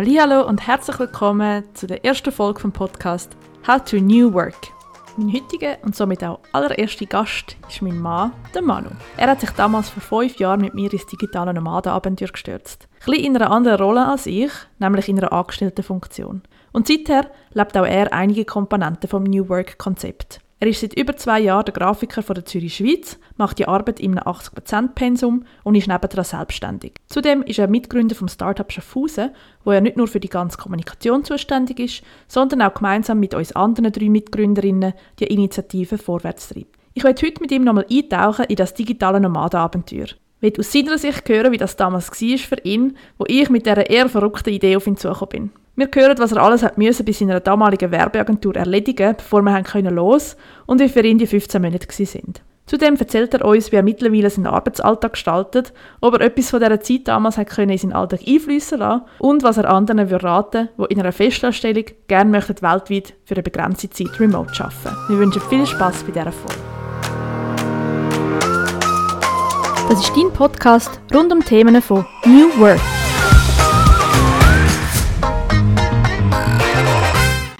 Hallo und herzlich willkommen zu der ersten Folge vom Podcast How to New Work. Mein heutiger und somit auch allererster Gast ist mein Mann, der Manu. Er hat sich damals vor fünf Jahren mit mir ins digitale Nomadenabenteuer gestürzt. Ein bisschen in einer anderen Rolle als ich, nämlich in einer angestellten Funktion. Und seither lebt auch er einige Komponenten vom New Work-Konzept. Er ist seit über zwei Jahren der Grafiker von der Zürich Schweiz, macht die Arbeit einem 80%-Pensum und ist nebendran selbstständig. Zudem ist er Mitgründer vom Startup Schaffhausen, wo er nicht nur für die ganze Kommunikation zuständig ist, sondern auch gemeinsam mit uns anderen drei Mitgründerinnen die Initiative vorwärts treibt. Ich werde heute mit ihm nochmal eintauchen in das digitale Nomadenabenteuer. Ich will aus seiner Sicht hören, wie das damals war für ihn, wo ich mit dieser eher verrückten Idee auf ihn zugekommen bin. Wir hören, was er alles hat müssen bei seiner damaligen Werbeagentur erledigen, bevor wir können los und wie für ihn die 15 Monate sind. Zudem erzählt er uns, wie er mittlerweile seinen Arbeitsalltag gestaltet, ob er etwas von dieser Zeit damals hat können in seinen Alltag einfließen lassen und was er anderen würde raten, die in einer Festanstellung gerne möchten weltweit für eine begrenzte Zeit remote arbeiten. Wir wünschen viel Spaß bei dieser Folge. Das ist dein Podcast rund um Themen von New Work.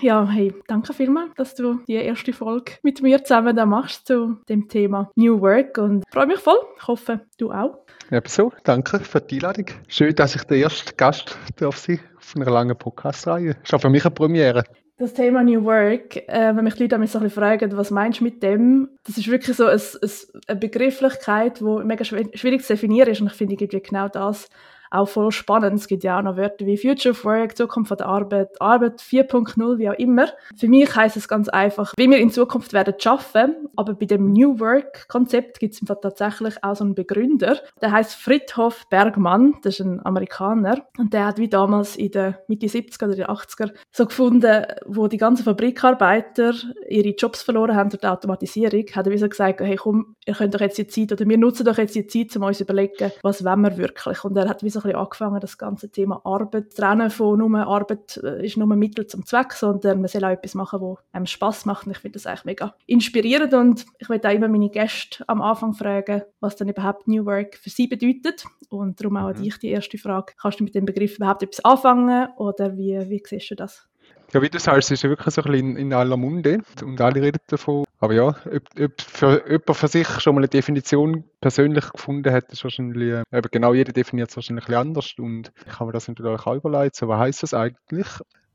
Ja, hey, danke vielmals, dass du die erste Folge mit mir zusammen da machst zu dem Thema New Work und freue mich voll. Ich hoffe, du auch. Ebenso, danke für die Einladung. Schön, dass ich der erste Gast darf sein auf einer langen Podcast-Reihe. Ist auch für mich eine Premiere. Das Thema New Work, äh, wenn mich die Leute so ein bisschen fragen, was meinst du mit dem? Das ist wirklich so ein, ein, eine Begrifflichkeit, die mega schwierig zu definieren ist und ich finde genau das auch voll spannend. Es gibt ja auch noch Wörter wie Future of Work, Zukunft von der Arbeit, Arbeit 4.0, wie auch immer. Für mich heißt es ganz einfach, wie wir in Zukunft werden schaffen. Aber bei dem New Work Konzept gibt es tatsächlich auch so einen Begründer. Der heißt Friedhof Bergmann. Das ist ein Amerikaner. Und der hat wie damals in den Mitte 70er oder 80er so gefunden, wo die ganzen Fabrikarbeiter ihre Jobs verloren haben durch die Automatisierung, hat er wie so gesagt, hey komm, ihr könnt doch jetzt die Zeit, oder wir nutzen doch jetzt die Zeit, um uns überlegen, was wollen wir wirklich. Und er hat wie so so ein bisschen angefangen, das ganze Thema Arbeit zu trennen von nur Arbeit äh, ist nur Mittel zum Zweck, sondern man soll auch etwas machen, was einem Spaß macht. Und ich finde das eigentlich mega inspirierend und ich will auch immer meine Gäste am Anfang fragen, was dann überhaupt New Work für sie bedeutet. Und darum auch an mhm. dich die erste Frage. Kannst du mit dem Begriff überhaupt etwas anfangen oder wie, wie siehst du das? Ja, wie du sagst, ist ja wirklich so ein bisschen in, in aller Munde und alle reden davon. Aber ja, ob, ob für jemand für sich schon mal eine Definition persönlich gefunden hat, ist wahrscheinlich, äh, genau jeder definiert es wahrscheinlich anders und ich habe mir das natürlich auch überlegt, so was heisst das eigentlich?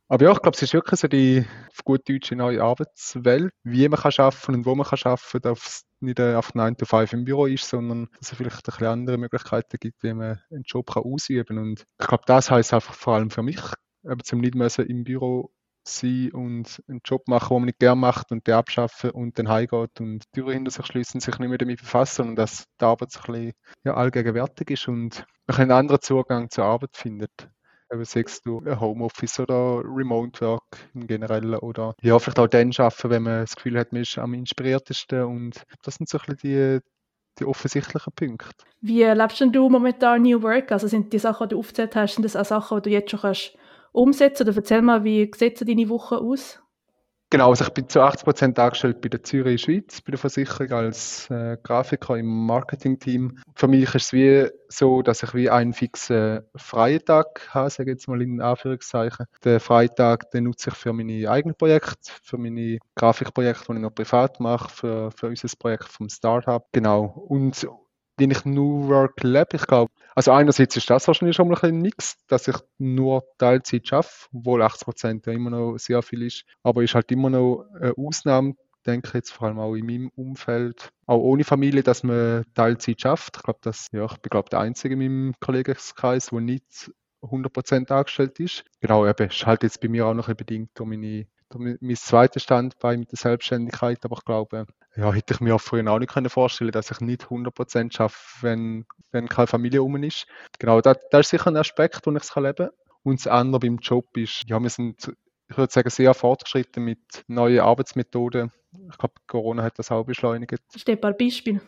Aber ja, ich glaube, es ist wirklich so die auf gut Deutsch neue Arbeitswelt, wie man kann arbeiten und wo man kann arbeiten, dass es nicht auf 9 to 5 im Büro ist, sondern dass es vielleicht ein bisschen andere Möglichkeiten gibt, wie man einen Job kann ausüben kann. Und ich glaube, das heisst einfach vor allem für mich, eben zum nicht im Büro sein und einen Job machen, den man nicht gerne macht und den abschaffen und dann heimgeht und die Türen hinter sich schließen, sich nicht mehr damit befassen und dass die Arbeit so ein bisschen ja, allgegenwärtig ist und man einen anderen Zugang zur Arbeit findet. Eben sagst du Homeoffice oder Remote Work im Generellen oder ja, vielleicht auch dann arbeiten, wenn man das Gefühl hat, man ist am inspiriertesten und das sind so ein bisschen die, die offensichtlichen Punkte. Wie lebst denn du momentan New Work? Also sind die Sachen, die du aufgezählt hast, sind das auch Sachen, die du jetzt schon kannst umsetzen? Oder erzähl mal, wie sieht deine Woche aus? Genau, also ich bin zu 80 Prozent angestellt bei der Zürich Schweiz, bei der Versicherung als äh, Grafiker im Marketingteam. Für mich ist es wie so, dass ich wie einen fixen freien Tag habe, sage ich jetzt mal in Anführungszeichen. Den Freitag den nutze ich für meine eigenen Projekte, für meine Grafikprojekte, die ich noch privat mache, für, für unser Projekt vom Startup. Genau. Und wenn ich New Work lebe, ich glaube, also einerseits ist das wahrscheinlich schon mal ein nix, dass ich nur Teilzeit schaffe, obwohl 80 Prozent ja immer noch sehr viel ist, aber ist halt immer noch eine Ausnahme, denke ich jetzt vor allem auch in meinem Umfeld, auch ohne Familie, dass man Teilzeit schafft. Ich glaube, dass, ja, ich bin glaube der Einzige in meinem Kollegenkreis, der nicht 100% angestellt ist. Genau, eben, ist halt jetzt bei mir auch noch ein bedingt durch meine mein zweiter Standbein mit der Selbstständigkeit, aber ich glaube, ja, hätte ich mir auch früher auch nicht vorstellen können dass ich nicht 100% schaffe, wenn, wenn keine Familie um ist. Genau, das, das ist sicher ein Aspekt, den ich leben kann. Und das andere beim Job ist, ja, wir sind, ich würde sagen, sehr fortgeschritten mit neuen Arbeitsmethoden. Ich glaube, Corona hat das auch beschleunigt. Hast du ein paar Beispiele?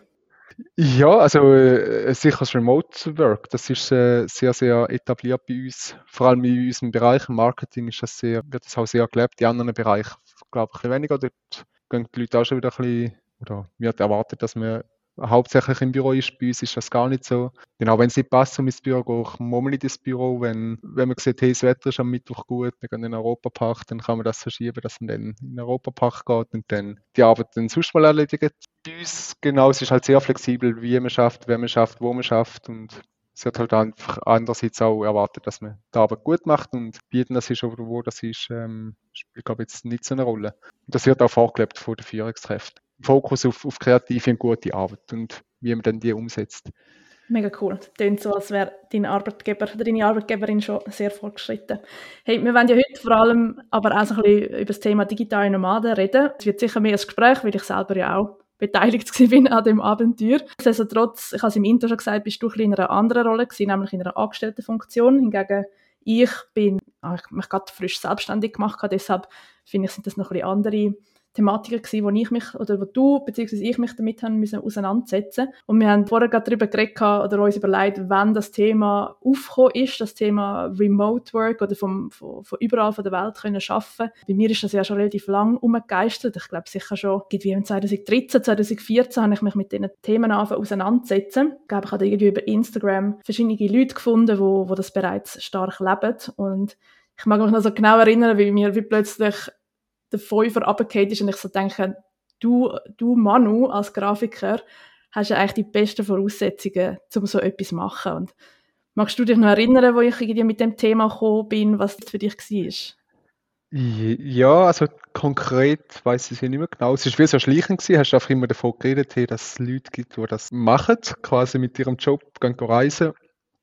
Ja, also äh, sicher das Remote Work, das ist äh, sehr, sehr etabliert bei uns. Vor allem in unserem Bereich, im Marketing ist das sehr, wird das auch sehr gelebt. Die anderen Bereiche, glaube ich, ein bisschen weniger. Dort gehen die Leute auch schon wieder ein bisschen, oder wird erwartet, dass man hauptsächlich im Büro ist. Bei uns ist das gar nicht so. Genau, wenn es nicht passt, um ins Büro gehe ich mal nicht ins Büro. Wenn, wenn man sieht, hey, das Wetter ist am Mittwoch gut, wir gehen in den Europapark, dann kann man das verschieben, dass man dann in den Europapark geht und dann die Arbeit dann sonst mal erledigt. Bei uns, genau, es ist halt sehr flexibel, wie man schafft, wer man schafft, wo man schafft und es wird halt einfach andererseits auch erwartet, dass man die Arbeit gut macht und wie das ist oder wo das ist, ähm, spielt, glaube ich, jetzt nicht so eine Rolle. Und das wird auch vorgelebt von den Führungskräften. Fokus auf, auf kreative und gute Arbeit und wie man dann die umsetzt. Mega cool. Klingt so, als wäre dein Arbeitgeber oder deine Arbeitgeberin schon sehr fortgeschritten. Hey, wir wollen ja heute vor allem aber auch so ein bisschen über das Thema digitale Nomaden reden. Es wird sicher mehr ein Gespräch, weil ich selber ja auch beteiligt bin an dem Abenteuer. Nichtsdestotrotz, ich habe es im Intro schon gesagt, bist du in einer anderen Rolle gewesen, nämlich in einer Angestelltenfunktion. Hingegen ich bin, ah, ich habe mich gerade frisch selbstständig gemacht, deshalb finde ich, sind das noch ein bisschen andere Thematiken gewesen, wo ich mich, oder wo du, beziehungsweise ich mich damit haben müssen auseinandersetzen. Und wir haben vorher gerade darüber geredet oder uns überlegt, wann das Thema aufgekommen ist, das Thema Remote Work oder vom, von, von überall von der Welt können arbeiten. Bei mir ist das ja schon relativ lang umgegeistert. Ich glaube sicher schon, irgendwie 2013, 2014 habe ich mich mit diesen Themen auseinandersetzen. Ich glaube, ich habe irgendwie über Instagram verschiedene Leute gefunden, wo, wo das bereits stark leben. Und ich mag mich noch so genau erinnern, wie mir wie plötzlich der Fünfer runtergefallen ist und ich so denke, du, du Manu als Grafiker hast ja eigentlich die besten Voraussetzungen, um so etwas zu machen. Und magst du dich noch erinnern, wo ich irgendwie mit dem Thema gekommen bin, was das für dich war? Ja, also konkret weiß ich es nicht mehr genau. Es war wie so schleichend gewesen. Hast du einfach immer davon geredet, dass es Leute gibt, die das machen, quasi mit ihrem Job gehen reisen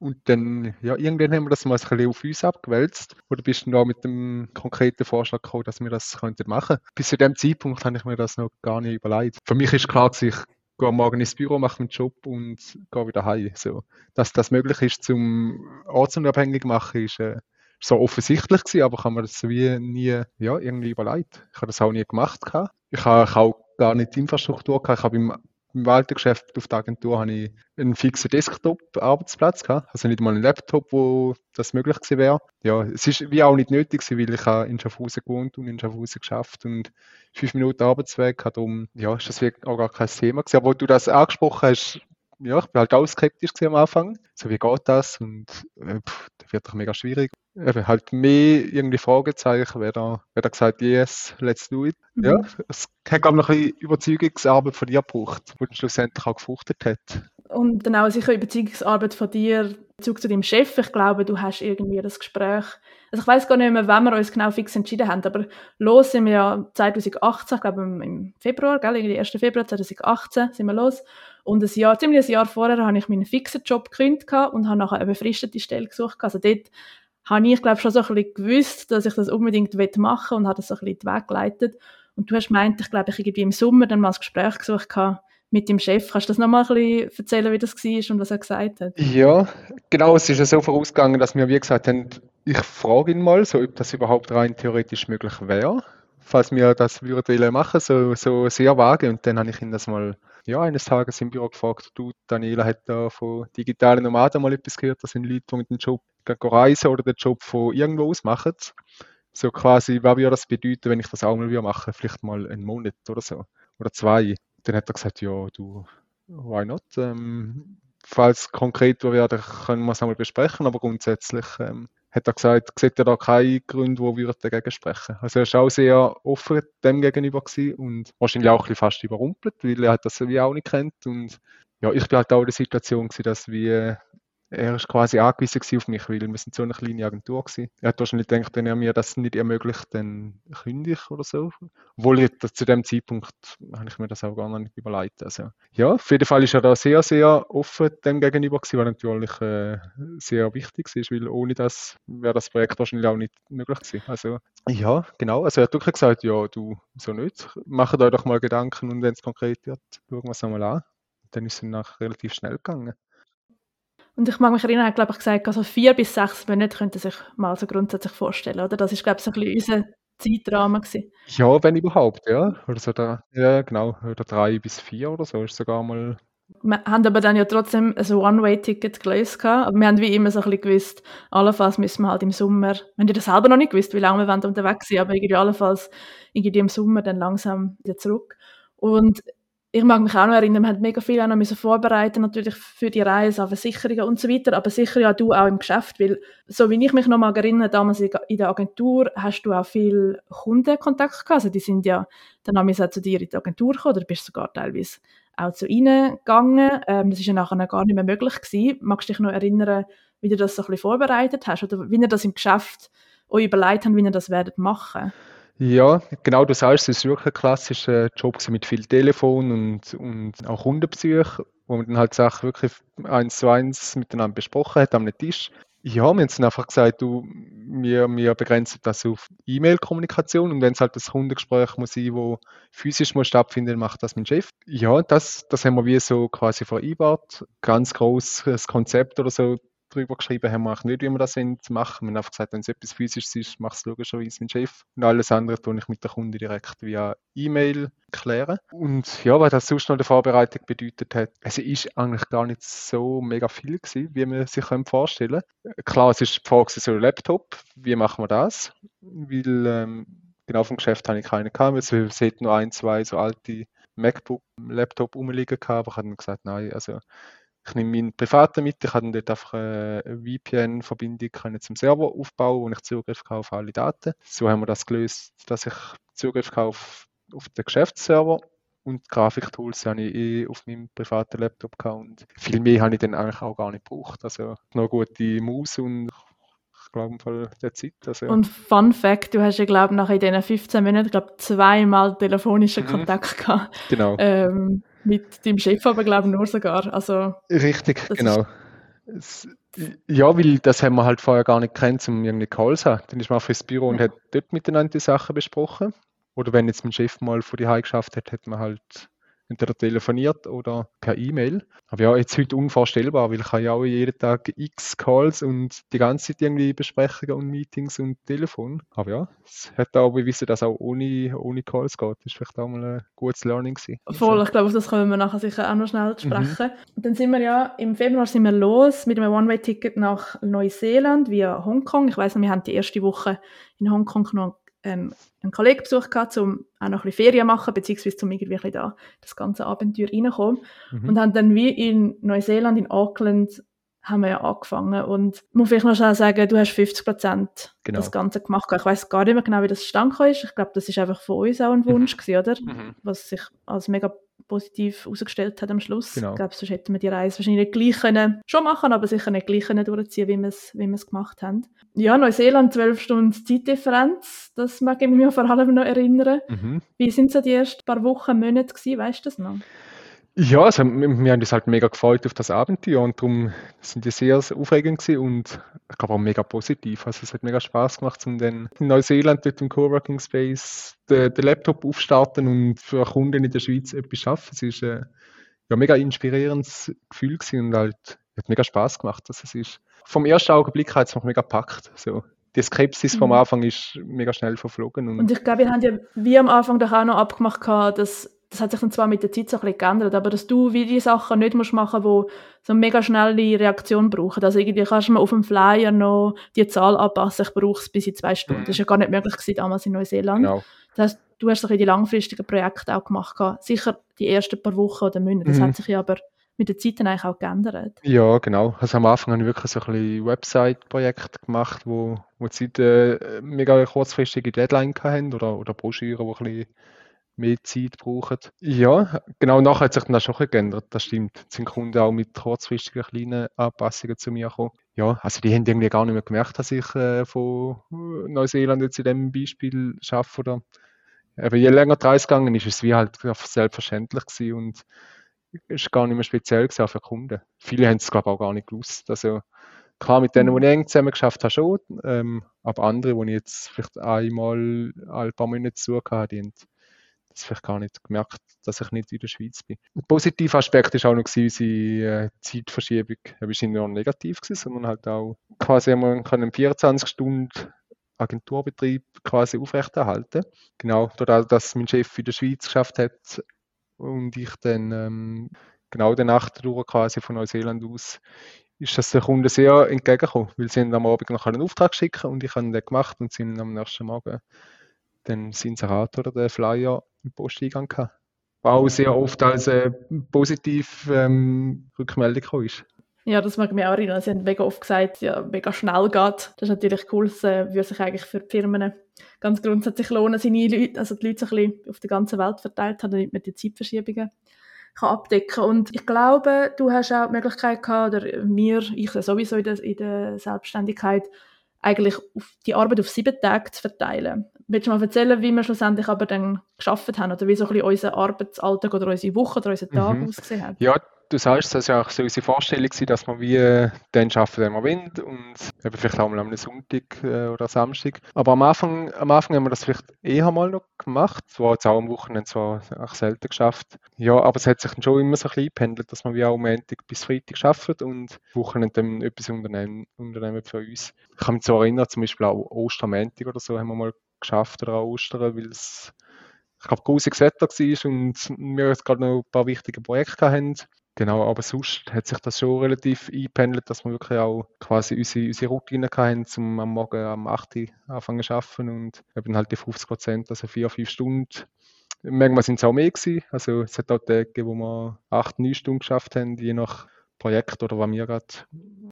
und dann, ja, irgendwann haben wir das mal ein bisschen auf uns abgewälzt. Oder bist du da mit dem konkreten Vorschlag gekommen, dass wir das könnten machen? Bis zu dem Zeitpunkt habe ich mir das noch gar nicht überlegt. Für mich ist klar, dass ich gehe morgen ins Büro, mache meinen Job und gehe wieder heim. So. Dass das möglich ist, zum ortsunabhängig machen, ist äh, so offensichtlich gewesen, aber habe mir das wie nie ja, irgendwie überlegt. Ich habe das auch nie gemacht. Ich habe auch gar nicht die Infrastruktur gehabt. Ich habe im im alten Geschäft auf der Agentur habe ich einen fixen Desktop-Arbeitsplatz. Also nicht mal einen Laptop, wo das möglich gewesen wäre. Ja, es ist wie auch nicht nötig gewesen, weil ich in Schaffhausen gewohnt und in Schaffhausen geschafft und fünf Minuten Arbeitsweg darum, ja, ist das auch gar kein Thema gewesen. Aber wo du das angesprochen hast, ja, ich bin halt auch skeptisch am Anfang. So, wie geht das? Und äh, pff, das wird doch mega schwierig. Eben, halt mehr irgendwie Fragezeichen, wer da, wer da gesagt yes, let's do it. Mhm. Ja, es hat, glaube ich, noch ein bisschen Überzeugungsarbeit von dir gebraucht, die schlussendlich auch gefruchtet hat. Und dann auch sicher Überzeugungsarbeit von dir Bezug zu deinem Chef. Ich glaube, du hast irgendwie das Gespräch, also ich weiß gar nicht mehr, wann wir uns genau fix entschieden haben, aber los sind wir ja 2018, ich glaube im Februar, gell, irgendwie 1. Februar 2018 sind wir los. Und ein Jahr, ziemlich ein Jahr vorher habe ich meinen fixen Job gekündigt und habe nachher eine befristete Stelle gesucht. Also dort habe ich, glaube schon so ein bisschen gewusst, dass ich das unbedingt machen will und habe das so ein bisschen den Weg geleitet. Und du hast gemeint, ich glaube, ich irgendwie im Sommer dann mal ein Gespräch gesucht mit dem Chef. Kannst du das nochmal ein bisschen erzählen, wie das war und was er gesagt hat? Ja, genau. Es ist ja so vorausgegangen, dass wir, wie gesagt haben, ich frage ihn mal, so, ob das überhaupt rein theoretisch möglich wäre, falls wir das würden machen, so, so sehr vage. Und dann habe ich ihn das mal ja, eines Tages im Büro gefragt, du, Daniela hat da von digitalen Nomaden mal etwas gehört, das sind Leute, die dem Job reisen oder den Job von irgendwo aus machen. So quasi, was würde das bedeuten, wenn ich das auch mal wieder mache? Vielleicht mal einen Monat oder so. Oder zwei. Dann hat er gesagt, ja, du, why not? Ähm, falls konkret wäre, können wir es einmal besprechen, aber grundsätzlich ähm, hat er gesagt, sieht er da keine Gründe, die wir dagegen sprechen. Also er war auch sehr offen dem gegenüber gewesen und wahrscheinlich auch ein bisschen fast überrumpelt, weil er hat das wie auch nicht kennt und ja, ich bin halt auch in der Situation gewesen, dass wir er ist quasi angewiesen auf mich, weil wir sind so eine kleine Agentur gewesen. Er hat wahrscheinlich gedacht, wenn er mir das nicht ermöglicht, dann kündige ich oder so. Obwohl ich, zu dem Zeitpunkt habe ich mir das auch gar nicht überlegt. Also, ja, auf jeden Fall ist er da sehr, sehr offen dem gegenüber gewesen, was natürlich äh, sehr wichtig ist, weil ohne das wäre das Projekt wahrscheinlich auch nicht möglich gewesen. Also, ja, genau. Also er hat wirklich gesagt, ja, du, so nicht. Macht euch doch mal Gedanken und wenn es konkret wird, schauen wir es einmal an. Dann ist es nach relativ schnell gegangen. Und ich mag mich erinnern, er hat, glaube ich, gesagt, also vier bis sechs Monate könnte sich mal so grundsätzlich vorstellen, oder? Das ist, glaube ich, so ein bisschen unser Zeitrahmen gewesen. Ja, wenn überhaupt, ja. Oder so da, ja, genau. Oder drei bis vier oder so ist sogar mal. Wir haben aber dann ja trotzdem ein One-Way-Ticket gelöst. Aber wir haben wie immer so ein bisschen gewusst, allenfalls müssen wir halt im Sommer, haben ja das selber noch nicht gewusst, wie lange wir unterwegs sind, aber irgendwie allenfalls irgendwie im Sommer dann langsam wieder zurück. Und ich mag mich auch noch erinnern, wir haben mega viel auch noch müssen vorbereiten natürlich für die Reise, Versicherungen und so weiter, aber sicher ja du auch im Geschäft, weil so wie ich mich noch mal erinnere, damals in der Agentur hast du auch viel Kundenkontakt gehabt, also die sind ja dann haben wir zu dir in die Agentur gekommen, oder bist sogar teilweise auch zu ihnen gegangen. Ähm, das ist ja nachher gar nicht mehr möglich gewesen. Magst du dich noch erinnern, wie du das so ein bisschen vorbereitet hast oder wie ihr das im Geschäft euch überlegt habt, wie ihr das werdet machen? Ja, genau, du sagst, es ist wirklich ein klassischer Job mit viel Telefon und, und auch Kundenbesuch, wo man dann halt Sachen wirklich eins zu eins miteinander besprochen hat am Tisch. Ja, wir haben dann einfach gesagt, du, wir, wir begrenzen das auf E-Mail-Kommunikation und wenn es halt das Kundengespräch muss sein, wo physisch muss stattfinden, macht das mein Chef. Ja, das, das haben wir wie so quasi vereinbart. Ganz großes Konzept oder so drüber geschrieben haben wir nicht, wie wir das machen Wir haben einfach gesagt, wenn es etwas Physisches ist, macht es logischerweise mein Chef. Und alles andere tue ich mit der Kunde direkt via E-Mail klären. Und ja, was das sonst noch der Vorbereitung bedeutet hat, es ist eigentlich gar nicht so mega viel gewesen, wie man sich vorstellen kann. Klar, es ist die Frage so ein Laptop, wie machen wir das? Weil ähm, genau vom Geschäft habe ich keine gehabt, es sieht nur ein, zwei so alte MacBook-Laptop rumliegen gehabt, aber ich habe dann gesagt, nein, also ich nehme meinen privaten mit, ich habe dort einfach eine VPN-Verbindung zum Server aufbauen, wo ich Zugriff habe auf alle Daten. So haben wir das gelöst, dass ich Zugriff habe auf, auf den Geschäftsserver und Grafiktools habe ich eh auf meinem privaten Laptop gehabt und viel mehr habe ich dann eigentlich auch gar nicht gebraucht. Also noch gute Maus und ich glaube, Fall der Zeit. Also, Und Fun Fact, du hast ja, glaube ich, nach in diesen 15 Minuten, glaube zweimal telefonischen mhm. Kontakt gehabt. Genau. Ähm, mit deinem Chef aber, glaube ich, nur sogar. Also, Richtig, genau. Es, ja, weil das haben wir halt vorher gar nicht kennt, um irgendwie Calls haben. Dann ist man auf ins Büro und hat dort miteinander die Sachen besprochen. Oder wenn jetzt mein Chef mal von die geschafft hat, hat man halt entweder telefoniert oder per E-Mail. Aber ja, jetzt heute unvorstellbar, weil ich habe ja auch jeden Tag x Calls und die ganze Zeit irgendwie Besprechungen und Meetings und Telefon. Aber ja, es hat auch bewiesen, dass auch ohne, ohne Calls geht. Das ist vielleicht auch mal ein gutes Learning gewesen. Voll, ich glaube, auf das können wir nachher sicher auch noch schnell mhm. sprechen. Mhm. Dann sind wir ja, im Februar sind wir los mit einem One-Way-Ticket nach Neuseeland via Hongkong. Ich weiß noch, wir haben die erste Woche in Hongkong noch ähm, einen Kollegen besucht gehabt, um auch noch ein bisschen Ferien machen, beziehungsweise um irgendwie da das ganze Abenteuer reinkommen. Mhm. Und haben dann wie in Neuseeland, in Auckland, haben wir ja angefangen. Und muss vielleicht noch schnell sagen, du hast 50 Prozent genau. das Ganze gemacht. Ich weiß gar nicht mehr genau, wie das zustande ist. Ich glaube, das ist einfach von uns auch ein Wunsch mhm. gewesen, oder? Mhm. Was sich als mega positiv herausgestellt hat am Schluss. Genau. Ich glaube, sonst hätten wir die Reise wahrscheinlich gleich können, schon machen, aber sicher nicht gleich können durchziehen, wie wir es wie gemacht haben. Ja, Neuseeland, zwölf Stunden Zeitdifferenz, das mag ich mich vor allem noch erinnern. Mhm. Wie sind so die ersten paar Wochen, Monate gewesen, weißt du das noch? Ja, also, wir haben uns halt mega gefreut auf das Abenteuer und darum sind die sehr, sehr aufregend gewesen und ich glaube auch mega positiv. Also es hat mega Spaß gemacht, um dann in Neuseeland dort im Coworking Space den, den Laptop aufstarten und für Kunden in der Schweiz etwas schaffen. Es ist äh, ja mega inspirierendes Gefühl gewesen und halt hat mega Spaß gemacht. Also es ist vom ersten Augenblick hat es mich mega gepackt. So die Skepsis vom mhm. Anfang ist mega schnell verflogen. Und, und ich glaube, wir haben ja wie am Anfang doch auch noch abgemacht, dass das hat sich dann zwar mit der Zeit so ein bisschen geändert, aber dass du wie die Sachen nicht musst machen musst, die so eine mega schnelle Reaktion brauchen. Also irgendwie kannst du mal auf dem Flyer noch die Zahl anpassen, ich brauche es bis in zwei Stunden. Mhm. Das war ja gar nicht möglich gewesen, damals in Neuseeland. Genau. Das heißt, du hast so die langfristigen Projekte auch gemacht. Sicher die ersten paar Wochen oder Monate. Das mhm. hat sich ja aber mit der Zeit dann eigentlich auch geändert. Ja, genau. Also am Anfang habe ich wirklich so ein bisschen Website-Projekte gemacht, wo, wo die Seiten äh, mega kurzfristige Deadline hatten oder, oder Broschüren, die ein bisschen mehr Zeit brauchen. Ja, genau nachher hat sich dann auch schon geändert, das stimmt. Jetzt sind Kunden auch mit kurzfristigen kleinen Anpassungen zu mir gekommen. Ja, also die haben irgendwie gar nicht mehr gemerkt, dass ich äh, von Neuseeland jetzt in diesem Beispiel schaffe. Oder, aber je länger die Reise gegangen ist, ist es wie halt selbstverständlich gewesen und ist gar nicht mehr speziell gewesen für Kunden. Viele haben es glaube ich auch gar nicht gewusst. Also klar, mit denen, die ich eng zusammen geschafft habe, schon, ähm, aber andere, die ich jetzt vielleicht einmal ein paar Monate zu hatte, die haben das vielleicht gar nicht gemerkt, dass ich nicht in der Schweiz bin. Ein positiver Aspekt war auch noch unsere äh, Zeitverschiebung. Er war nicht nur negativ, gewesen, sondern halt auch quasi haben einen 24 Stunden Agenturbetrieb quasi aufrechterhalten. Genau, dadurch, dass mein Chef in der Schweiz geschafft hat und ich dann ähm, genau der Nacht quasi von Neuseeland aus ist das den Kunden sehr entgegengekommen, weil sie am Abend noch einen Auftrag schicken und ich habe den gemacht und sind am nächsten Morgen den Inserat oder den Flyer im Posteingang gehabt. auch sehr oft als äh, positiv ähm, Rückmeldung ist. Ja, das mag ich mich auch erinnern. Sie haben mega oft gesagt, ja, mega schnell geht. Das ist natürlich cool. Das äh, würde sich eigentlich für die Firmen ganz grundsätzlich lohnen, seine Leute, also die Leute so ein bisschen auf der ganzen Welt verteilt haben, damit man die Zeitverschiebungen kann abdecken Und ich glaube, du hast auch die Möglichkeit gehabt, oder wir, ich sowieso in der, in der Selbstständigkeit, eigentlich die Arbeit auf sieben Tage zu verteilen. Willst du mal erzählen, wie wir schlussendlich aber dann geschafft haben oder wie so ein bisschen unser Arbeitsalltag oder unsere Woche oder unser Tag mhm. ausgesehen hat? Ja, du sagst, das war auch so unsere Vorstellung, dass wir wie äh, dann arbeiten, wenn wir wollen und eben vielleicht auch mal am Sonntag äh, oder Samstag. Aber am Anfang, am Anfang haben wir das vielleicht eher mal noch gemacht, zwar jetzt auch am Wochenende zwar auch selten geschafft. Ja, aber es hat sich dann schon immer so ein bisschen eingependelt, dass wir wie auch Montag bis Freitag arbeiten und Wochenende dann etwas unternehmen, unternehmen für uns. Ich kann mich so erinnern, zum Beispiel auch Ostermäntig oder so haben wir mal geschafft oder auch Ostern, weil es ich glaube, grusiges Wetter war und wir jetzt gerade noch ein paar wichtige Projekte hatten. Genau, aber sonst hat sich das schon relativ eingependelt, dass wir wirklich auch quasi unsere, unsere Routine hatten, um am Morgen am 8 Uhr anfangen zu arbeiten und eben halt die 50 Prozent, also vier, fünf Stunden. Manchmal sind es auch mehr gewesen. Also es hat auch Tage, wo wir acht, neun Stunden geschafft haben, je nach Projekt oder was mir gerade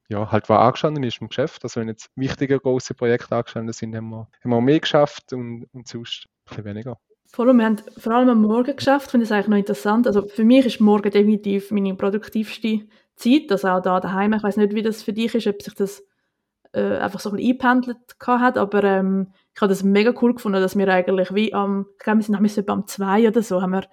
ja, halt war angestanden ist im Geschäft. Also wenn jetzt wichtige große Projekte angestanden sind, haben wir, haben wir mehr geschafft und, und sonst ein bisschen weniger. Voll, wir haben vor allem am Morgen geschafft, finde ich eigentlich noch interessant. Also für mich ist morgen definitiv meine produktivste Zeit, also auch da daheim. Ich weiß nicht, wie das für dich ist, ob sich das äh, einfach so ein bisschen eingependelt hat, aber ähm, ich habe das mega cool gefunden, dass wir eigentlich wie am, ich glaube, wir sind nachher etwa am zwei oder so, haben wir,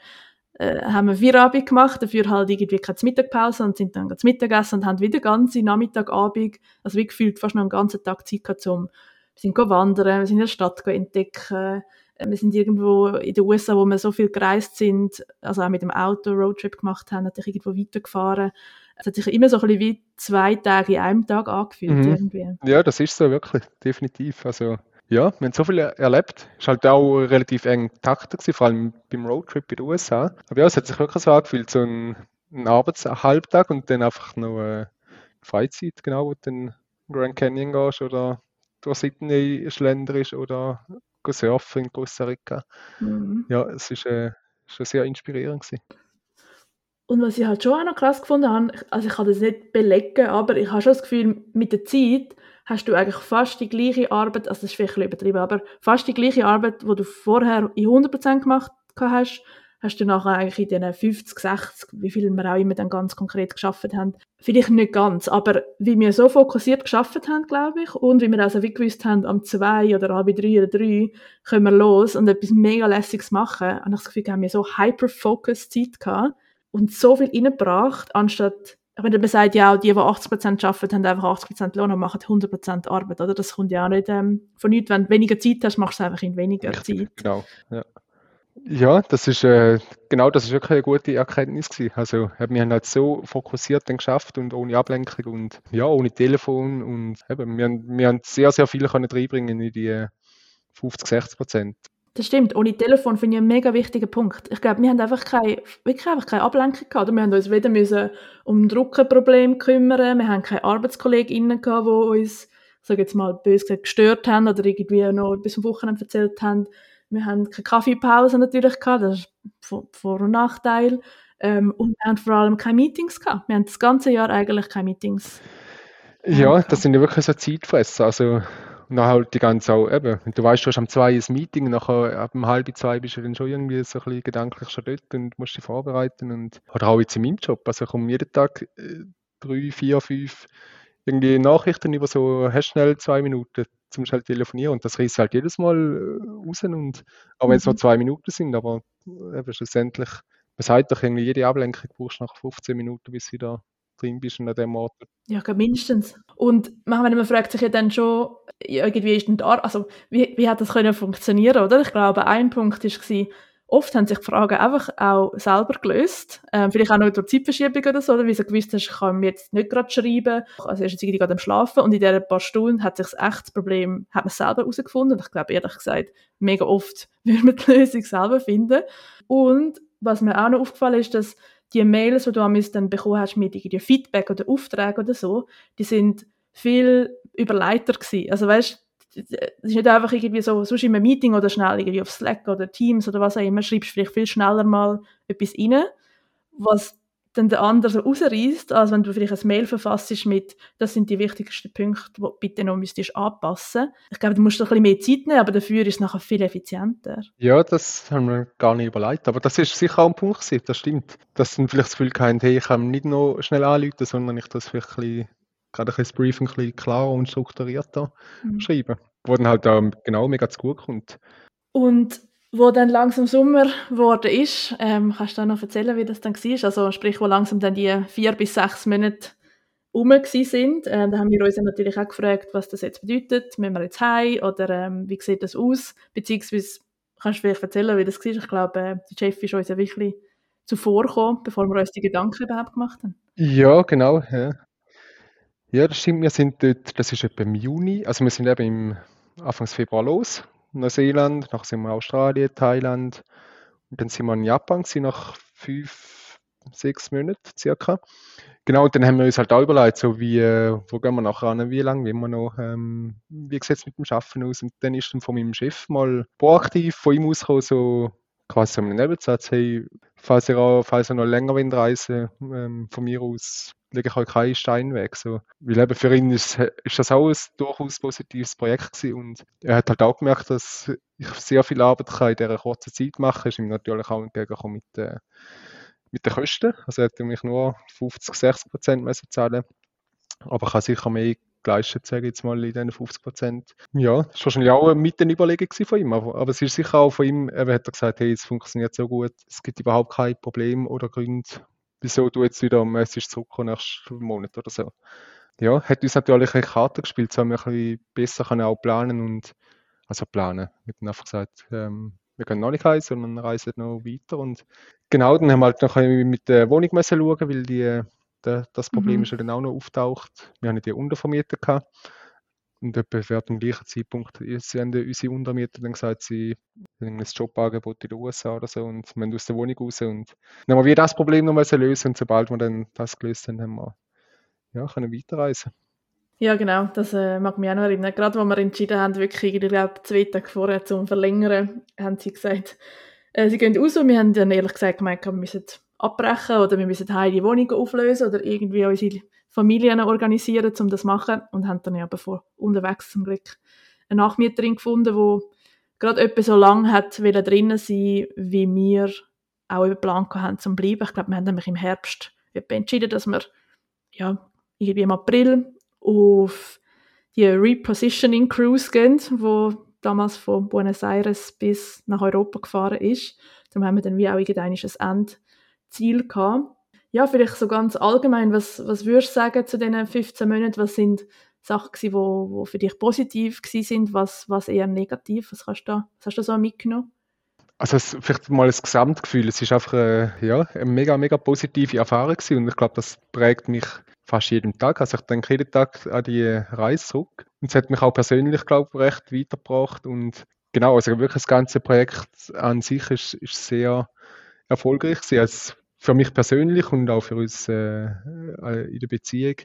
äh, haben wir Feierabend gemacht, dafür halt irgendwie keine Mittagpause und sind dann zum Mittagessen und haben wieder ganze Nachmittag, Abend, also wie gefühlt fast noch einen ganzen Tag Zeit gehabt, um, wir sind wandern, wir sind in der Stadt entdecken, wir sind irgendwo in den USA, wo wir so viel gereist sind, also auch mit dem Auto Roadtrip gemacht haben, natürlich irgendwo weitergefahren. Es hat sich immer so ein bisschen wie zwei Tage in einem Tag angefühlt. Mhm. Irgendwie. Ja, das ist so wirklich, definitiv. Also ja, wir haben so viel erlebt. Es war halt auch relativ eng taktet, vor allem beim Roadtrip in den USA. Aber ja, es hat sich wirklich so angefühlt, so ein, ein Arbeitshalbtag und dann einfach noch äh, Freizeit, genau, wo du dann Grand Canyon gehst oder durch Sydney schlenderst oder surfen in Costa Rica. Mhm. Ja, es ist äh, schon sehr inspirierend gewesen. Und was ich halt schon auch noch krass gefunden habe, also ich kann das nicht belegen, aber ich habe schon das Gefühl, mit der Zeit hast du eigentlich fast die gleiche Arbeit, also das ist vielleicht übertrieben, aber fast die gleiche Arbeit, die du vorher in 100% gemacht hast, hast du nachher eigentlich in diesen 50, 60, wie viel wir auch immer dann ganz konkret geschafft haben, vielleicht nicht ganz, aber wie wir so fokussiert geschafft haben, glaube ich, und wie wir also wie gewusst haben, am zwei oder halb drei oder drei können wir los und etwas mega lässiges machen, und ich das Gefühl, haben wir so hyper-focused Zeit gehabt und so viel reingebracht, anstatt wenn man sagt, ja, die, die 80% arbeiten, haben einfach 80% Lohn und machen 100% Arbeit, oder? Das kommt ja auch nicht ähm, von nichts. Wenn du weniger Zeit hast, machst du es einfach in weniger Zeit. Genau, ja. Ja, das ist äh, genau, das ist wirklich eine gute Erkenntnis gewesen. Also wir haben halt so fokussiert dann geschafft und ohne Ablenkung und ja, ohne Telefon und eben, wir, haben, wir haben sehr, sehr viel können reinbringen in die 50, 60 Prozent. Das stimmt. Ohne Telefon finde ich einen mega wichtigen Punkt. Ich glaube, wir haben einfach keine, wirklich einfach keine Ablenkung gehabt. Wir haben uns weder müssen um Druckenproblem kümmern, wir haben keine ArbeitskollegInnen gehabt, die uns, sage jetzt mal böse gesagt, gestört haben oder irgendwie noch bis zum Wochenende erzählt haben wir haben keine Kaffeepause natürlich gehabt, das ist Vor- und Nachteil. Ähm, und wir haben vor allem keine Meetings gehabt. Wir haben das ganze Jahr eigentlich keine Meetings. Ja, das sind ja wirklich so Zeitfresser. Also, und dann halt die ganze auch eben, du weißt, du hast am 2 ein Meeting, nachher ab um halb zwei bist du dann schon irgendwie so ein bisschen gedanklich schon dort und musst dich vorbereiten. Und, oder auch jetzt in meinem Job. Also ich komme jeden Tag äh, drei, vier, fünf irgendwie Nachrichten über so, hast schnell zwei Minuten zum schnell telefonieren und das reißt halt jedes Mal äh, raus. Und, auch wenn es nur mhm. zwei Minuten sind, aber eben schlussendlich, man sagt doch irgendwie, jede Ablenkung brauchst du nach 15 Minuten, bis du wieder drin bist und an dem Ort. Ja, mindestens. Und man fragt sich ja dann schon, irgendwie ist denn da, also wie, wie hat das können funktionieren, oder? Ich glaube, ein Punkt war, oft haben sich die Fragen einfach auch selber gelöst. Ähm, vielleicht auch noch durch Zeitverschiebung oder so, oder wie sie gewusst hast, ich kann mir jetzt nicht gerade schreiben. Also er jetzt irgendwie gerade am Schlafen und in diesen paar Stunden hat sich das echte Problem, hat man selber herausgefunden. Und ich glaube, ehrlich gesagt, mega oft würde man die Lösung selber finden. Und was mir auch noch aufgefallen ist, dass die Mails, die du am dann bekommen hast mit irgendwie Feedback oder Aufträgen oder so, die sind viel überleiter gewesen. Also weißt es ist nicht einfach irgendwie so, sonst in einem Meeting oder schnell irgendwie auf Slack oder Teams oder was auch immer, schreibst du vielleicht viel schneller mal etwas rein, was dann der andere so rausreißt, als wenn du vielleicht ein Mail verfasst mit, das sind die wichtigsten Punkte, die bitte noch müsstest anpassen. Ich glaube, du musst ein bisschen mehr Zeit nehmen, aber dafür ist es nachher viel effizienter. Ja, das haben wir gar nicht überlegt, aber das ist sicher auch ein Punkt gewesen, das stimmt. Dass dann vielleicht das Gefühl haben, hey, ich kann nicht noch schnell anrufen, sondern ich das vielleicht ein bisschen, gerade ein bisschen das Briefing ein bisschen klarer und strukturierter mhm. schreiben, wo dann halt auch genau mega zu gut kommt. Und wo dann langsam Sommer geworden ist, ähm, kannst du noch erzählen, wie das dann war? Also sprich, wo langsam dann die vier bis sechs Monate rum sind. Ähm, da haben wir uns natürlich auch gefragt, was das jetzt bedeutet. Müssen wir jetzt heim oder ähm, wie sieht das aus? Beziehungsweise kannst du vielleicht erzählen, wie das war? Ich glaube, äh, der Chef ist uns ja wirklich zuvorgekommen, bevor wir uns die Gedanken überhaupt gemacht haben. Ja, genau. Ja, ja das stimmt. Wir sind dort, das ist etwa im Juni, also wir sind eben im Anfang Februar los Neuseeland, nachher sind wir in Australien, Thailand und dann sind wir in Japan gewesen, nach fünf, sechs Monaten circa. Genau, und dann haben wir uns halt auch überlegt, so wie, wo gehen wir nachher an, wie lange, wie wir noch, ähm, wie sieht es mit dem Schaffen aus? Und dann ist dann von meinem Chef mal proaktiv von ihm ausgekommen, so quasi so einen Nebensatz, hey, falls ihr, auch, falls ihr noch länger reisen ähm, von mir aus lege ich halt keinen Stein weg. So. Weil eben für ihn ist, ist das auch ein durchaus positives Projekt gewesen und er hat halt auch gemerkt, dass ich sehr viel Arbeit kann in dieser kurzen Zeit machen kann. Ist ihm natürlich auch entgegengekommen mit, äh, mit den Kosten. Also er hat mich nur 50, 60 Prozent müssen zahlen. Aber kann sicher mehr geleistet, sage ich jetzt mal, in diesen 50 Prozent. Ja, das war wahrscheinlich auch mit den Überlegungen von ihm. Aber, aber es ist sicher auch von ihm, er hat gesagt, hey, es funktioniert so gut, es gibt überhaupt kein Problem oder Gründe, wieso du jetzt wieder mäßig zurückkommst nächsten Monat oder so. Ja, hat uns natürlich eine Karte gespielt, so haben wir ein bisschen besser können auch planen und also planen. Wir haben einfach gesagt, ähm, wir gehen noch nicht heim, sondern reisen noch weiter und genau, dann haben wir halt noch mit der Wohnung müssen schauen, weil die, der, das Problem mhm. ist ja dann auch noch auftaucht. Wir haben die untervermietet gehabt und etwa für den gleichen Zeitpunkt sie haben unsere Untermieter dann gesagt, sie ein Jobangebot in den USA oder so und wir aus der Wohnung raus. Und dann haben wir das Problem noch lösen und sobald wir dann das gelöst haben, haben wir ja, können weiterreisen. Ja, genau, das äh, mag mich auch noch erinnern. Gerade als wir entschieden haben, wirklich, ich glaube, zwei Tage vorher zum Verlängern, haben sie gesagt, äh, sie gehen raus und wir haben dann ehrlich gesagt gemeint, wir müssen abbrechen oder wir müssen heim die Wohnung auflösen oder irgendwie unsere Familien organisieren, um das zu machen. Und haben dann ja bevor unterwegs zum Glück eine Nachmieterin gefunden, die gerade etwa so lange hat drinnen sein, wie wir auch über Plan haben zum bleiben. Ich glaube, wir haben nämlich im Herbst entschieden, dass wir ja, irgendwie im April auf die Repositioning Cruise gehen, wo damals von Buenos Aires bis nach Europa gefahren ist. Darum haben wir dann wie auch irgendein Endziel gehabt ja, vielleicht so ganz allgemein, was, was würdest du sagen zu diesen 15 Monaten? Was sind Sachen die wo, wo für dich positiv sind, was, was eher negativ? Was, kannst du da, was hast du so mitgenommen? Also es, vielleicht mal das Gesamtgefühl, es ist einfach äh, ja, eine mega, mega positive Erfahrung gewesen und ich glaube, das prägt mich fast jeden Tag. Also ich denke jeden Tag an die Reise zurück und es hat mich auch persönlich, glaube ich, recht weitergebracht und genau, also wirklich das ganze Projekt an sich ist, ist sehr erfolgreich gewesen. Also für mich persönlich und auch für uns äh, äh, in der Beziehung.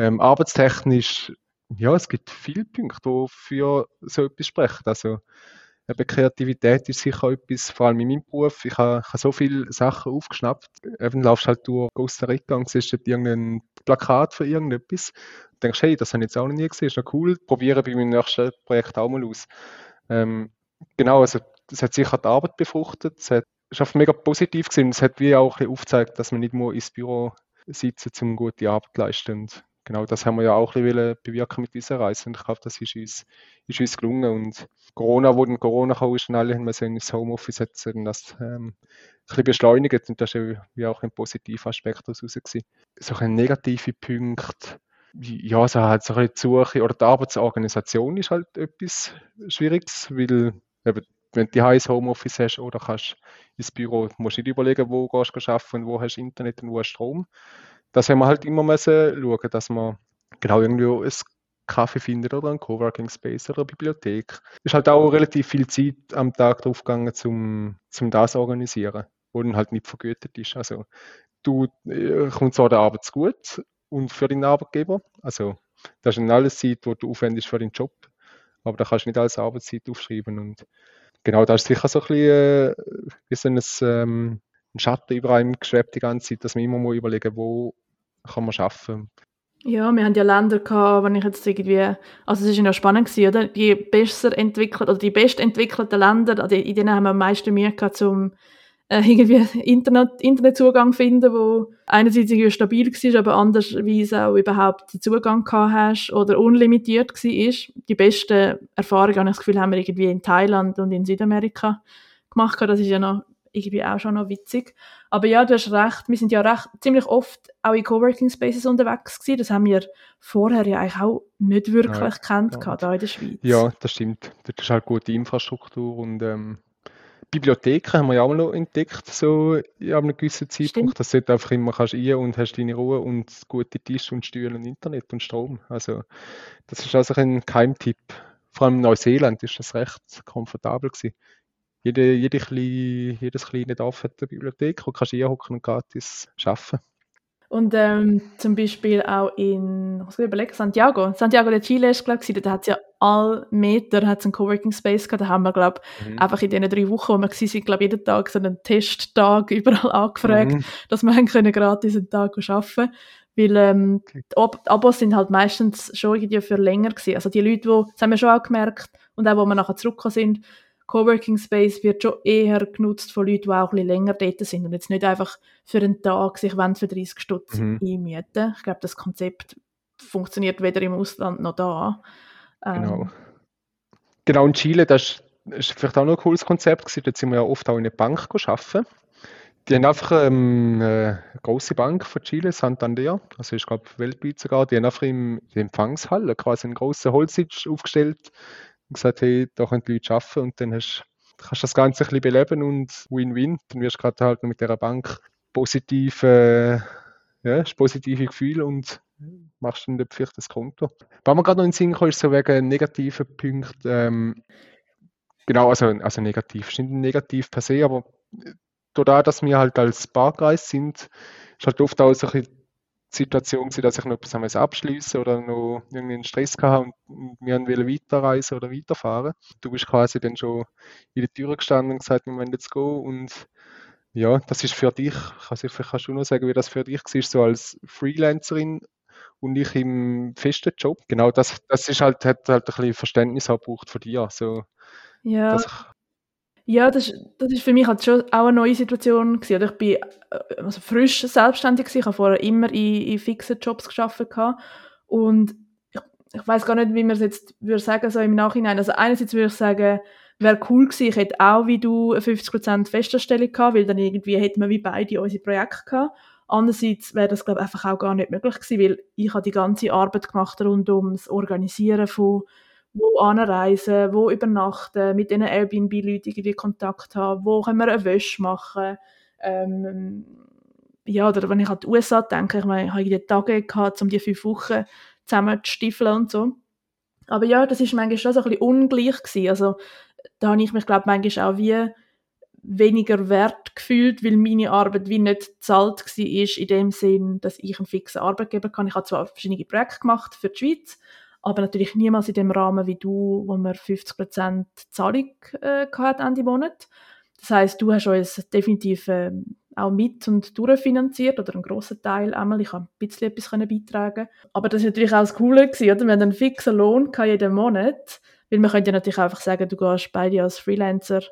Ähm, arbeitstechnisch, ja, es gibt viele Punkte, die für so etwas sprechen. Also, eben Kreativität ist sicher etwas, vor allem in meinem Beruf. Ich habe, habe so viele Sachen aufgeschnappt. Eben laufst halt durch Costa Rica und siehst dort irgendein Plakat für irgendetwas. Und denkst, hey, das habe ich jetzt auch noch nie gesehen, ist noch cool. Probiere bei meinem nächsten Projekt auch mal aus. Ähm, genau, also das hat sicher die Arbeit befruchtet. Es hat ist einfach mega positiv gewesen. Es hat wie auch aufgezeigt, dass man nicht nur ins Büro sitzen, um gute Arbeit zu leisten. Und genau das haben wir ja auch ein bewirken mit dieser Reise. Und ich glaube, das ist uns, ist uns gelungen. Und Corona, wo dann Corona kam, ist, und alle haben wir ins Homeoffice hat das ähm, ein bisschen beschleunigt. Und das ist wie auch ein positiver Aspekt daraus. So ein negativer Punkt, ja, so halt so ein bisschen die Suche oder die Arbeitsorganisation ist halt etwas Schwieriges, weil eben wenn du ein Homeoffice hast oder kannst ins Büro, musst du nicht überlegen, wo gehst du arbeiten und wo hast du Internet und wo hast Strom. Das haben wir halt immer müssen schauen, dass man genau irgendwie ein Kaffee findet oder ein Coworking Space oder eine Bibliothek. Ist halt auch relativ viel Zeit am Tag drauf gegangen, um, um das organisieren, wo dann halt nicht vergütet ist. Also du äh, kommt zwar der Arbeit gut und für den Arbeitgeber, also das ist dann alles Zeit, wo du aufwendest für den Job, aber da kannst du nicht als Arbeitszeit aufschreiben. Und genau, da ist sicher so ein bisschen äh, wie so ein, ähm, ein Schatten über einem geschwebt die ganze Zeit, dass man immer mal überlegen, wo kann man arbeiten. Ja, wir haben ja Länder gehabt, wenn ich jetzt irgendwie, also es ist ja spannend gewesen, oder? Die besser entwickelten, oder die bestentwickelten Länder, in denen haben wir am meisten Mühe gehabt, um äh, irgendwie Internet, Internetzugang finden, wo einerseits irgendwie stabil war, aber andererseits auch überhaupt den Zugang gehabt hast oder unlimitiert war. Die besten Erfahrungen, habe ich das Gefühl, haben wir irgendwie in Thailand und in Südamerika gemacht. Das ist ja noch irgendwie auch schon noch witzig. Aber ja, du hast recht, wir sind ja recht, ziemlich oft auch in Coworking Spaces unterwegs gewesen. Das haben wir vorher ja eigentlich auch nicht wirklich ja, kennt ja. hier in der Schweiz. Ja, das stimmt. Das ist halt gute Infrastruktur und ähm, Bibliotheken haben wir ja auch noch entdeckt, so an einem gewissen Zeitpunkt. Stimmt. Das sollte einfach immer kannst rein und hast deine Ruhe und gute Tische und Stühle und Internet und Strom. Also das ist also ein Keimtipp. Vor allem in Neuseeland ist das recht komfortabel gewesen. Jede, jede kleine, jedes kleine Dorf hat eine Bibliothek, wo kannst du hocken und gratis arbeiten. Und ähm, zum Beispiel auch in, was ich überlegen, Santiago. Santiago de Chile ist, glaube ich, da hat es ja alle Meter hat's einen Coworking Space gehabt. Da haben wir, glaube mhm. einfach in diesen drei Wochen, wo wir waren, glaube jeden Tag so einen Testtag überall angefragt, mhm. dass wir können gratis einen Tag arbeiten weil ähm, okay. die Abos sind halt meistens schon irgendwie für länger gewesen. Also die Leute, die, das haben wir schon auch gemerkt, und auch, wo wir nachher zurückgekommen sind, Coworking Space wird schon eher genutzt von Leuten, die auch ein bisschen länger dort sind und jetzt nicht einfach für einen Tag sich für 30 Stutz mhm. einmieten. Ich glaube, das Konzept funktioniert weder im Ausland noch da. Ähm, genau. Genau, in Chile, das ist vielleicht auch noch ein cooles Konzept gewesen. Dort sind wir ja oft auch in einer Bank arbeiten. Die haben einfach ähm, eine große Bank von Chile, Santander, also ich glaube weltweit sogar, die haben einfach im, in Empfangshalle quasi einen großen Holzsitz aufgestellt und gesagt, hey, da können die Leute arbeiten und dann hast, kannst du das Ganze ein bisschen beleben und Win-Win. Dann wirst du gerade halt mit dieser Bank positive, ja, das positive Gefühl und machst dann vielleicht das Konto. Was mir gerade noch in den Sinn kam, ist so wegen negativen Punkten, ähm, genau, also, also negativ, ist nicht negativ per se, aber dadurch, dass wir halt als Barkreis sind, ist halt oft auch so ein bisschen Situation gewesen, dass ich noch etwas abschließen oder noch irgendwie einen Stress hatte und wir wollen weiterreisen oder weiterfahren. Du bist quasi dann schon in der Tür gestanden und gesagt, wir wollen jetzt gehen und ja, das ist für dich, also vielleicht kannst du noch sagen, wie das für dich war, so als Freelancerin und ich im festen Job. Genau, das, das ist halt, hat halt ein bisschen Verständnis auch gebraucht von dir. So, ja, ja, das, das ist für mich halt schon auch eine neue Situation gewesen. Ich bin äh, also frisch selbstständig gewesen. Ich habe vorher immer in, in fixen Jobs gearbeitet und ich, ich weiß gar nicht, wie man es jetzt würde sagen so im Nachhinein. Also einerseits würde ich sagen, wäre cool gewesen, ich hätte auch wie du 50% Festanstellung gehabt, weil dann irgendwie hätten wir wie beide unsere Projekte gehabt. Andererseits wäre das, glaube ich, einfach auch gar nicht möglich gewesen, weil ich habe die ganze Arbeit gemacht rund ums Organisieren von wo anreisen, wo übernachten, mit diesen Airbnb-Leuten irgendwie Kontakt haben, wo können wir eine Wäsche machen. Ähm, ja, oder wenn ich an die USA denke, ich meine, ich habe die Tage gehabt, um die fünf Wochen zusammen zu stiefeln und so. Aber ja, das ist manchmal schon so ein bisschen ungleich gewesen. Also da habe ich mich, glaube manchmal auch wie weniger wert gefühlt, weil meine Arbeit wie nicht bezahlt war, in dem Sinn, dass ich einen fixen Arbeitgeber kann. Ich habe zwar verschiedene Projekte gemacht für die Schweiz, aber natürlich niemals in dem Rahmen wie du, wo wir 50% Zahlung äh, hatten Ende Monat. Das heißt, du hast uns definitiv äh, auch mit und durchfinanziert oder einen grossen Teil einmal. Ich habe ein bisschen etwas können beitragen. Aber das war natürlich auch das Coole gewesen, oder? Wir haben einen fixen Lohn jeden Monat, weil man könnte ja natürlich einfach sagen, du gehst beide als Freelancer,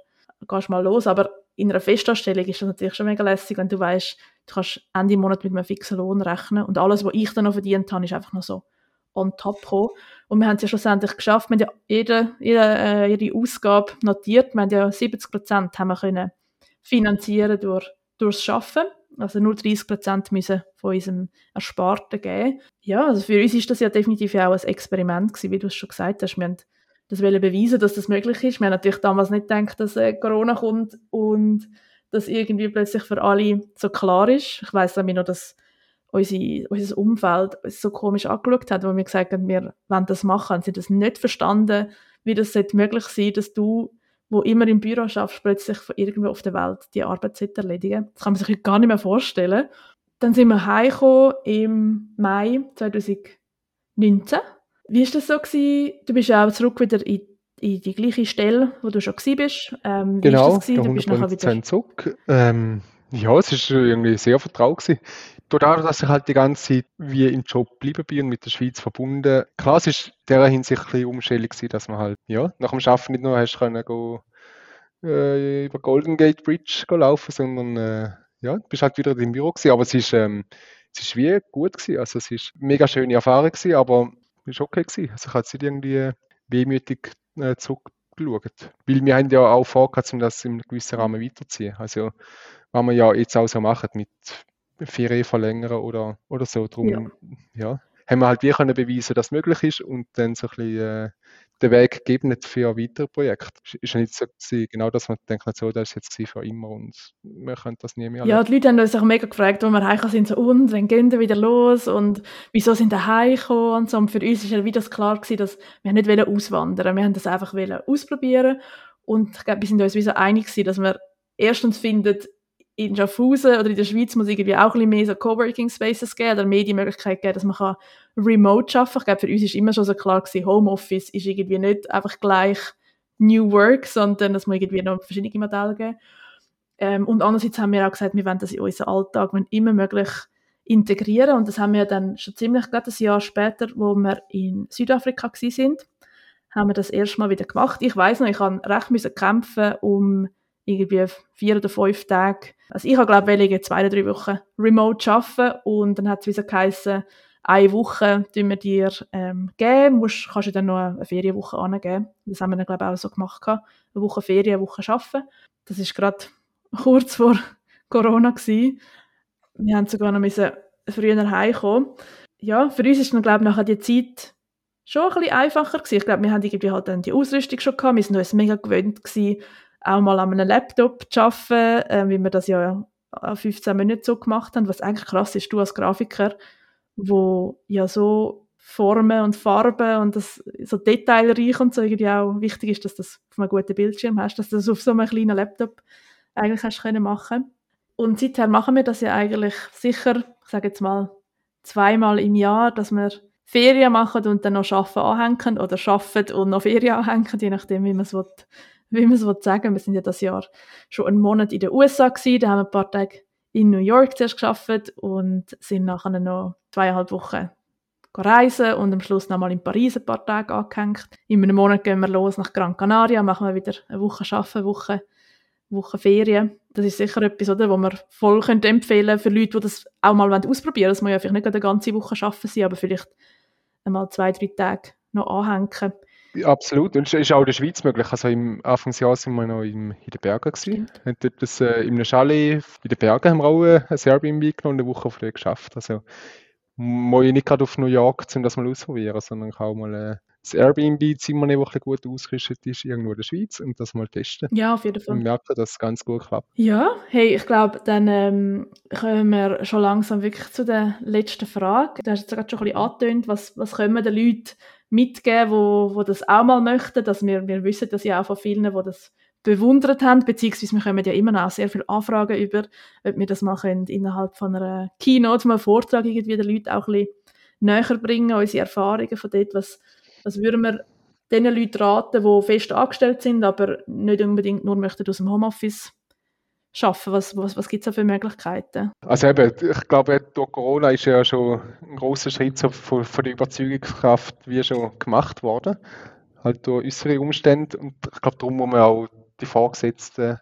gehst mal los, aber in einer Festanstellung ist das natürlich schon mega lässig, wenn du weißt, du kannst Ende Monat mit einem fixen Lohn rechnen und alles, was ich dann noch verdient habe, ist einfach noch so on top gekommen. Und wir haben es ja schlussendlich geschafft. Wir haben ja jede, jede, äh, jede Ausgabe notiert. Wir haben ja 70 Prozent haben wir können finanzieren durch, durchs Schaffen. Also nur 30 Prozent müssen von unserem Ersparten geben. Ja, also für uns ist das ja definitiv auch ein Experiment gewesen, wie du es schon gesagt hast. Wir haben das wollen beweisen, dass das möglich ist. Wir haben natürlich damals nicht gedacht, dass äh, Corona kommt und dass irgendwie plötzlich für alle so klar ist. Ich weiß nämlich noch, dass unsere, unser Umfeld so komisch angeschaut hat, wo wir gesagt haben, wir wollen das machen, haben sie das nicht verstanden, wie das möglich sein dass du, wo immer im Büro schaffst, plötzlich von irgendwo auf der Welt die Arbeit erledigen Das kann man sich heute gar nicht mehr vorstellen. Dann sind wir heimgekommen im Mai 2019 Wie war das so? Gewesen? Du bist ja auch zurück wieder in, in die gleiche Stelle, wo du schon bist. Ähm, genau, du bist nachher wieder zurück. Ähm, ja, es war irgendwie sehr vertraut. Gewesen. Dadurch, dass ich halt die ganze Zeit wie im Job geblieben bin und mit der Schweiz verbunden, klar, es war in dieser Hinsicht ein bisschen umstellig, gewesen, dass man halt ja, nach dem Arbeiten nicht nur hast können, go, äh, über Golden Gate Bridge laufen, sondern äh, ja, du bist halt wieder im Büro gewesen, aber es ist, ähm, es ist wie gut gewesen. Also es ist eine mega schöne Erfahrung gewesen, aber es war okay gewesen. Also ich habe jetzt nicht irgendwie wehmütig äh, zurückgeschaut. Weil wir haben ja auch vorgehabt, um das einem gewissen Rahmen weiterzuziehen. Also was wir ja jetzt auch so machen mit Ferien verlängern oder, oder so. Darum, ja. ja. haben wir halt wie können beweisen, dass es möglich ist und dann so ein bisschen äh, den Weg gegeben für weitere Projekte. Ist ja nicht so gewesen, genau, dass man denkt, so, das ist jetzt für immer und wir können das nie mehr Ja, die Leute haben uns auch mega gefragt, wo wir heimgekommen sind, so, und, wann gehen wir wieder los und wieso sind wir heimgekommen und so. Und für uns ist ja wieder klar gewesen, dass wir nicht auswandern wir haben das einfach ausprobieren und ich glaube, wir sind uns wie so einig gewesen, dass wir erstens finden, in Schaffhausen oder in der Schweiz muss irgendwie auch ein bisschen mehr so Coworking Spaces geben oder mehr die Möglichkeit geben, dass man kann remote arbeiten kann. Ich glaube, für uns ist immer schon so klar gewesen, Homeoffice ist irgendwie nicht einfach gleich New Work, sondern dass man irgendwie noch verschiedene Modelle geben. Ähm, und andererseits haben wir auch gesagt, wir wollen das in unseren Alltag immer möglich integrieren und das haben wir dann schon ziemlich gerade ein Jahr später, wo wir in Südafrika sind, haben wir das erste Mal wieder gemacht. Ich weiß noch, ich habe recht kämpfen um irgendwie vier oder fünf Tage. Also ich habe glaube ich zwei oder drei Wochen remote arbeiten und dann hat es wieder geheißen, eine Woche tun wir dir ähm, geben, musst, kannst du dann noch eine Ferienwoche angeben. Das haben wir dann glaube ich auch so gemacht. Eine Woche Ferien, eine Woche arbeiten. Das ist gerade kurz vor Corona gewesen. Wir haben sogar noch müssen früher heimkommen. Ja, für uns ist dann glaube ich nachher die Zeit schon ein bisschen einfacher gewesen. Ich glaube, wir haben irgendwie halt dann die Ausrüstung schon gehabt. Wir sind uns mega gewöhnt gewesen, auch mal an einem Laptop zu arbeiten, äh, wie wir das ja an 15 Monaten so gemacht haben, was eigentlich krass ist, du als Grafiker, wo ja so Formen und Farben und das so detailreich und so irgendwie auch wichtig ist, dass du das auf einem guten Bildschirm hast, dass du das auf so einem kleinen Laptop eigentlich hast können machen. Und seither machen wir das ja eigentlich sicher, ich sage jetzt mal, zweimal im Jahr, dass wir Ferien machen und dann noch Arbeiten anhängen oder arbeiten und noch Ferien anhängen, je nachdem, wie man es wie man es sagen Wir sind ja das Jahr schon einen Monat in den USA gewesen, da haben wir ein paar Tage in New York zuerst geschafft und sind nachher noch zweieinhalb Wochen reisen und am Schluss noch mal in Paris ein paar Tage angehängt. In einem Monat gehen wir los nach Gran Canaria, machen wir wieder eine Woche arbeiten, eine Woche, Woche Ferien. Das ist sicher etwas, oder, was man voll empfehlen für Leute, die das auch mal ausprobieren wollen. Das muss ja vielleicht nicht eine ganze Woche arbeiten sein, aber vielleicht einmal zwei, drei Tage noch anhängen. Absolut, und es ist auch in der Schweiz möglich. Also im Anfangsjahr sind wir noch im, in den Bergen gewesen. Wir haben dort das, äh, in einem Chalet in den Bergen haben wir auch äh, ein Airbnb genommen und eine Woche vorher geschafft. Also muss ich nicht gerade auf New York, um das mal auszuprobieren, sondern auch mal äh, das Airbnb-Zimmer nehmen, das gut ausgerüstet ist, irgendwo in der Schweiz und das mal testen. Ja, auf jeden Fall. Und merken, dass es ganz gut klappt. Ja, hey, ich glaube, dann ähm, kommen wir schon langsam wirklich zu der letzten Frage. Du hast jetzt gerade schon ein bisschen angetönt, was, was können wir den Leuten mitgeben, wo, wo das auch mal möchten, dass wir, wir wissen das ja auch von vielen, die das bewundert haben, beziehungsweise wir kommen ja immer noch sehr viele Anfragen über, ob wir das mal können, innerhalb von einer Keynote, mal Vortrag irgendwie den Leuten auch ein bisschen näher bringen, unsere Erfahrungen von dort, was, was würden wir den Leuten raten, die fest angestellt sind, aber nicht unbedingt nur möchten aus dem Homeoffice schaffen? Was, was, was gibt es da für Möglichkeiten? Also eben, ich glaube, durch Corona ist ja schon ein großer Schritt so von, von der Überzeugungskraft wie schon gemacht worden. Halt durch äußere Umstände. Und ich glaube, darum muss man auch die Vorgesetzten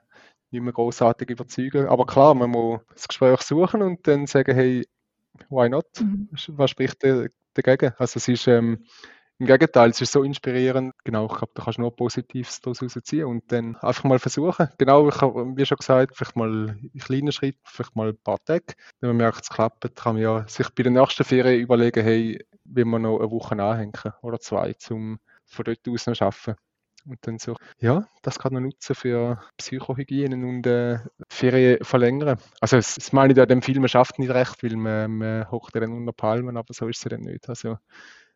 nicht mehr großartig überzeugen. Aber klar, man muss das Gespräch suchen und dann sagen, hey, why not? Mhm. Was spricht dagegen? Also es ist ähm, im Gegenteil, es ist so inspirierend. Genau, ich glaube, da kannst du nur Positives daraus ziehen und dann einfach mal versuchen. Genau, ich habe, wie schon gesagt, vielleicht mal in kleinen Schritten, vielleicht mal ein paar Tage. Wenn man merkt, es klappt, kann man ja sich bei der nächsten Ferien überlegen, hey, will man noch eine Woche anhängen oder zwei, um von dort aus noch arbeiten. Und dann so, ja, das kann man nutzen für Psychohygiene und äh, Ferien verlängern. Also, das, das meine ich ja, dem Film, man schafft nicht recht, weil man, man hockt dann unter Palmen, aber so ist es dann nicht. Also,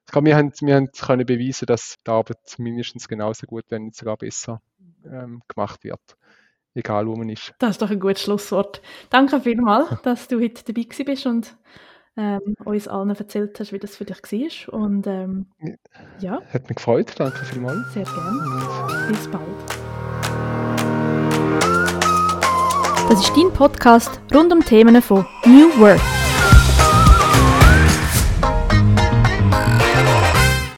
ich glaube, wir haben, wir haben können beweisen, dass die Arbeit mindestens genauso gut, wenn nicht sogar besser ähm, gemacht wird. Egal, wo man ist. Das ist doch ein gutes Schlusswort. Danke vielmals, dass du heute dabei bist und ähm, uns allen erzählt hast, wie das für dich war. Und, ähm, ja. Hat mich gefreut. Danke vielmals. Sehr gerne. Bis bald. Das ist dein Podcast rund um Themen von New Work.